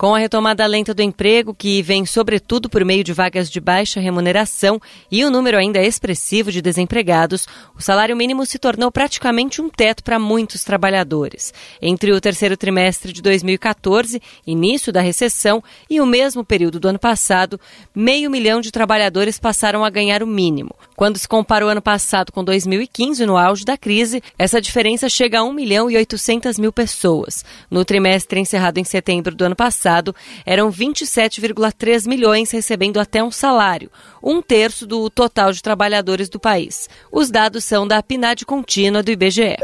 Com a retomada lenta do emprego, que vem sobretudo por meio de vagas de baixa remuneração e o número ainda expressivo de desempregados, o salário mínimo se tornou praticamente um teto para muitos trabalhadores. Entre o terceiro trimestre de 2014, início da recessão, e o mesmo período do ano passado, meio milhão de trabalhadores passaram a ganhar o mínimo. Quando se compara o ano passado com 2015, no auge da crise, essa diferença chega a 1 milhão e 800 mil pessoas. No trimestre encerrado em setembro do ano passado, passado, eram 27,3 milhões recebendo até um salário, um terço do total de trabalhadores do país. Os dados são da PNAD contínua do IBGE.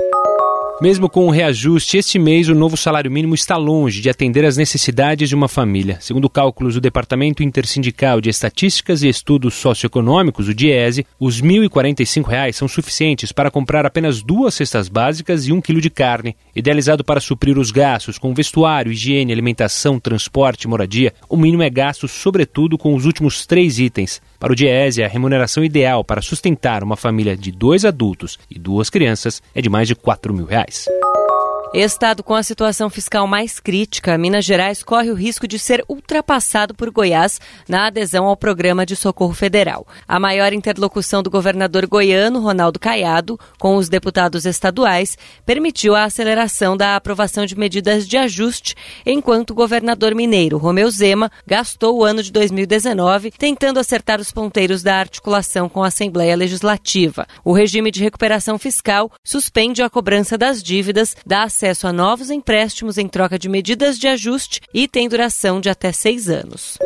Mesmo com o reajuste, este mês o novo salário mínimo está longe de atender às necessidades de uma família. Segundo cálculos do Departamento Intersindical de Estatísticas e Estudos Socioeconômicos, o DIESE, os R$ 1.045 são suficientes para comprar apenas duas cestas básicas e um quilo de carne. Idealizado para suprir os gastos com vestuário, higiene, alimentação, transporte e moradia, o mínimo é gasto sobretudo com os últimos três itens. Para o Diese, a remuneração ideal para sustentar uma família de dois adultos e duas crianças é de mais de 4 mil reais. price. Estado com a situação fiscal mais crítica, Minas Gerais corre o risco de ser ultrapassado por Goiás na adesão ao programa de socorro federal. A maior interlocução do governador goiano, Ronaldo Caiado, com os deputados estaduais, permitiu a aceleração da aprovação de medidas de ajuste, enquanto o governador mineiro, Romeu Zema, gastou o ano de 2019 tentando acertar os ponteiros da articulação com a Assembleia Legislativa. O regime de recuperação fiscal suspende a cobrança das dívidas da acesso a novos empréstimos em troca de medidas de ajuste e tem duração de até seis anos.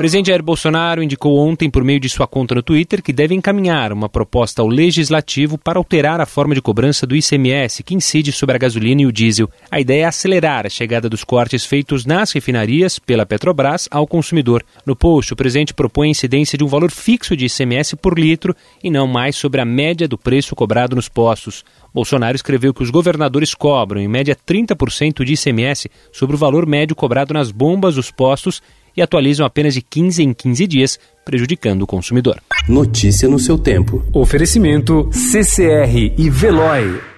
Presidente Jair Bolsonaro indicou ontem, por meio de sua conta no Twitter, que deve encaminhar uma proposta ao legislativo para alterar a forma de cobrança do ICMS que incide sobre a gasolina e o diesel. A ideia é acelerar a chegada dos cortes feitos nas refinarias pela Petrobras ao consumidor. No post, o presidente propõe a incidência de um valor fixo de ICMS por litro e não mais sobre a média do preço cobrado nos postos. Bolsonaro escreveu que os governadores cobram, em média, 30% de ICMS sobre o valor médio cobrado nas bombas dos postos e atualizam apenas de 15 em 15 dias, prejudicando o consumidor. Notícia no seu tempo. Oferecimento CCR e Veloy.